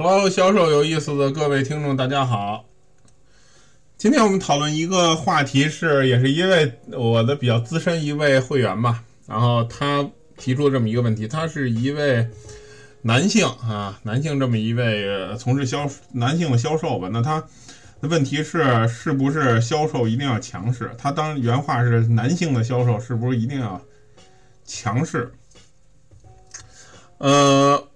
Hello，销售有意思的各位听众，大家好。今天我们讨论一个话题是，也是一位我的比较资深一位会员吧，然后他提出了这么一个问题，他是一位男性啊，男性这么一位从事销男性的销售吧，那他的问题是，是不是销售一定要强势？他当原话是，男性的销售是不是一定要强势？呃。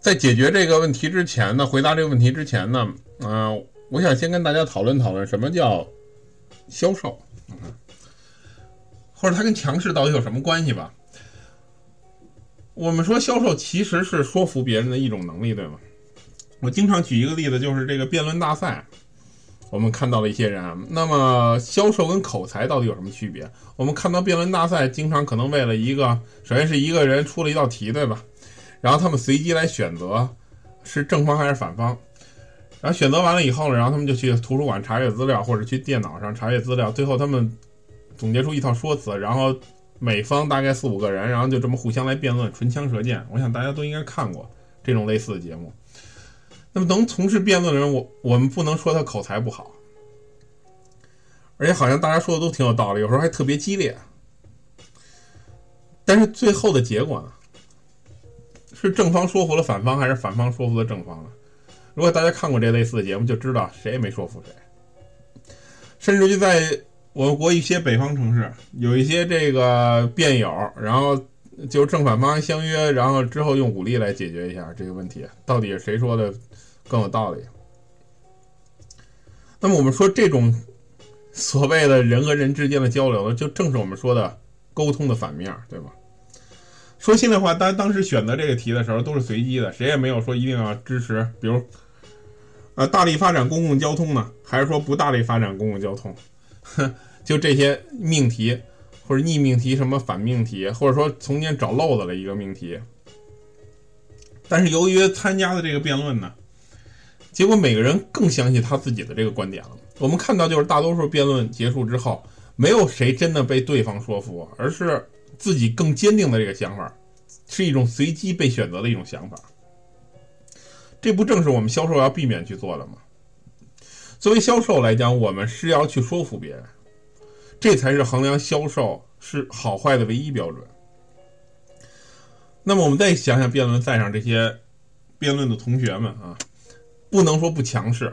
在解决这个问题之前呢，回答这个问题之前呢，嗯，我想先跟大家讨论讨论什么叫销售，或者它跟强势到底有什么关系吧？我们说销售其实是说服别人的一种能力，对吗？我经常举一个例子，就是这个辩论大赛，我们看到了一些人。那么销售跟口才到底有什么区别？我们看到辩论大赛经常可能为了一个，首先是一个人出了一道题，对吧？然后他们随机来选择是正方还是反方，然后选择完了以后呢，然后他们就去图书馆查阅资料，或者去电脑上查阅资料，最后他们总结出一套说辞，然后每方大概四五个人，然后就这么互相来辩论，唇枪舌剑。我想大家都应该看过这种类似的节目。那么能从事辩论的人，我我们不能说他口才不好，而且好像大家说的都挺有道理，有时候还特别激烈，但是最后的结果呢？是正方说服了反方，还是反方说服了正方呢？如果大家看过这类似的节目，就知道谁也没说服谁。甚至于在我国一些北方城市，有一些这个辩友，然后就正反方相约，然后之后用武力来解决一下这个问题，到底是谁说的更有道理？那么我们说这种所谓的人和人之间的交流呢，就正是我们说的沟通的反面，对吧？说心里话，当当时选择这个题的时候都是随机的，谁也没有说一定要支持，比如，呃，大力发展公共交通呢，还是说不大力发展公共交通？哼 就这些命题或者逆命题、什么反命题，或者说从前找漏子的一个命题。但是由于参加的这个辩论呢，结果每个人更相信他自己的这个观点了。我们看到就是大多数辩论结束之后，没有谁真的被对方说服，而是。自己更坚定的这个想法，是一种随机被选择的一种想法。这不正是我们销售要避免去做的吗？作为销售来讲，我们是要去说服别人，这才是衡量销售是好坏的唯一标准。那么，我们再想想辩论赛上这些辩论的同学们啊，不能说不强势，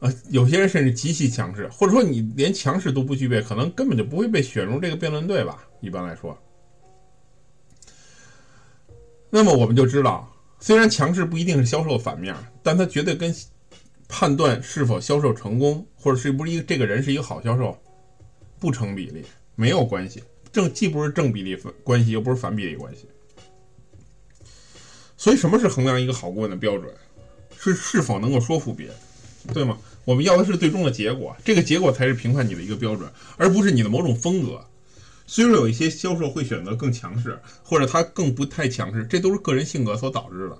啊，有些人甚至极其强势，或者说你连强势都不具备，可能根本就不会被选入这个辩论队吧？一般来说。那么我们就知道，虽然强势不一定是销售反面，但它绝对跟判断是否销售成功，或者是不是一个这个人是一个好销售，不成比例，没有关系。正既不是正比例关系，又不是反比例关系。所以，什么是衡量一个好顾问的标准？是是否能够说服别人，对吗？我们要的是最终的结果，这个结果才是评判你的一个标准，而不是你的某种风格。虽说有一些销售会选择更强势，或者他更不太强势，这都是个人性格所导致的。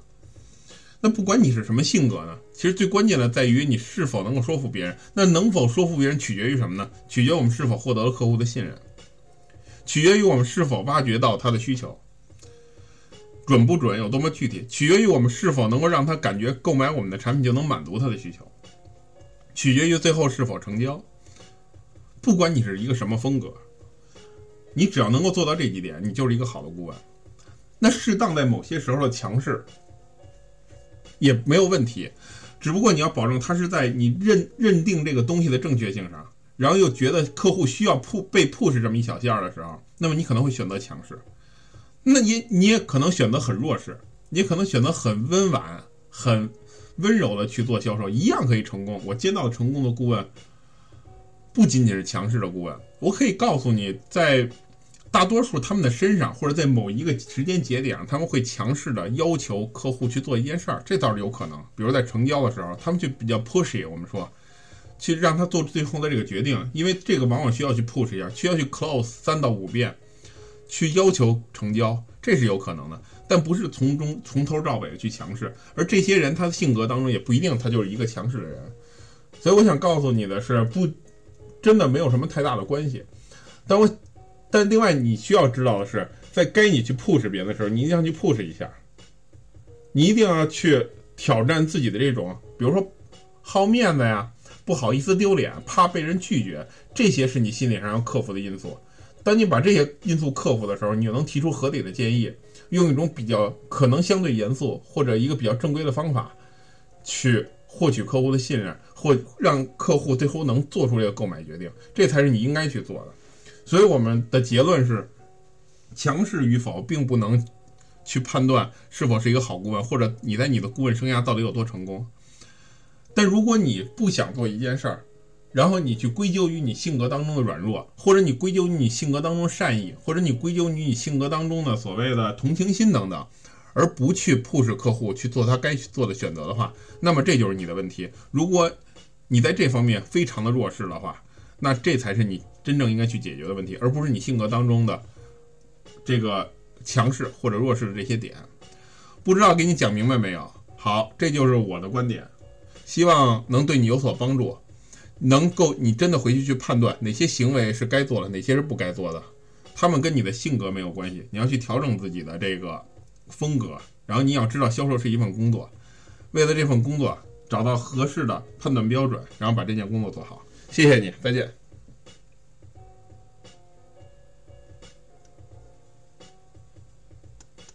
那不管你是什么性格呢？其实最关键的在于你是否能够说服别人。那能否说服别人，取决于什么呢？取决于我们是否获得了客户的信任，取决于我们是否挖掘到他的需求，准不准，有多么具体，取决于我们是否能够让他感觉购买我们的产品就能满足他的需求，取决于最后是否成交。不管你是一个什么风格。你只要能够做到这几点，你就是一个好的顾问。那适当在某些时候的强势也没有问题，只不过你要保证他是在你认认定这个东西的正确性上，然后又觉得客户需要铺被 push 这么一小件的时候，那么你可能会选择强势。那你你也可能选择很弱势，你可能选择很温婉、很温柔的去做销售，一样可以成功。我接到成功的顾问。不仅仅是强势的顾问，我可以告诉你，在大多数他们的身上，或者在某一个时间节点上，他们会强势的要求客户去做一件事儿，这倒是有可能。比如在成交的时候，他们就比较 pushy，我们说，去让他做最后的这个决定，因为这个往往需要去 push 一下，需要去 close 三到五遍，去要求成交，这是有可能的，但不是从中从头到尾的去强势。而这些人他的性格当中也不一定他就是一个强势的人，所以我想告诉你的是不。真的没有什么太大的关系，但我，但另外你需要知道的是，在该你去 push 别人的时候，你一定要去 push 一下，你一定要去挑战自己的这种，比如说好面子呀，不好意思丢脸，怕被人拒绝，这些是你心理上要克服的因素。当你把这些因素克服的时候，你就能提出合理的建议，用一种比较可能相对严肃或者一个比较正规的方法，去获取客户的信任，或让客户最后能做出这个购买决定，这才是你应该去做的。所以我们的结论是，强势与否并不能去判断是否是一个好顾问，或者你在你的顾问生涯到底有多成功。但如果你不想做一件事儿，然后你去归咎于你性格当中的软弱，或者你归咎于你性格当中善意，或者你归咎于你性格当中的所谓的同情心等等，而不去 push 客户去做他该做的选择的话，那么这就是你的问题。如果你在这方面非常的弱势的话，那这才是你真正应该去解决的问题，而不是你性格当中的这个强势或者弱势的这些点。不知道给你讲明白没有？好，这就是我的观点，希望能对你有所帮助。能够你真的回去去判断哪些行为是该做的，哪些是不该做的，他们跟你的性格没有关系。你要去调整自己的这个风格，然后你要知道销售是一份工作，为了这份工作找到合适的判断标准，然后把这件工作做好。谢谢你，再见。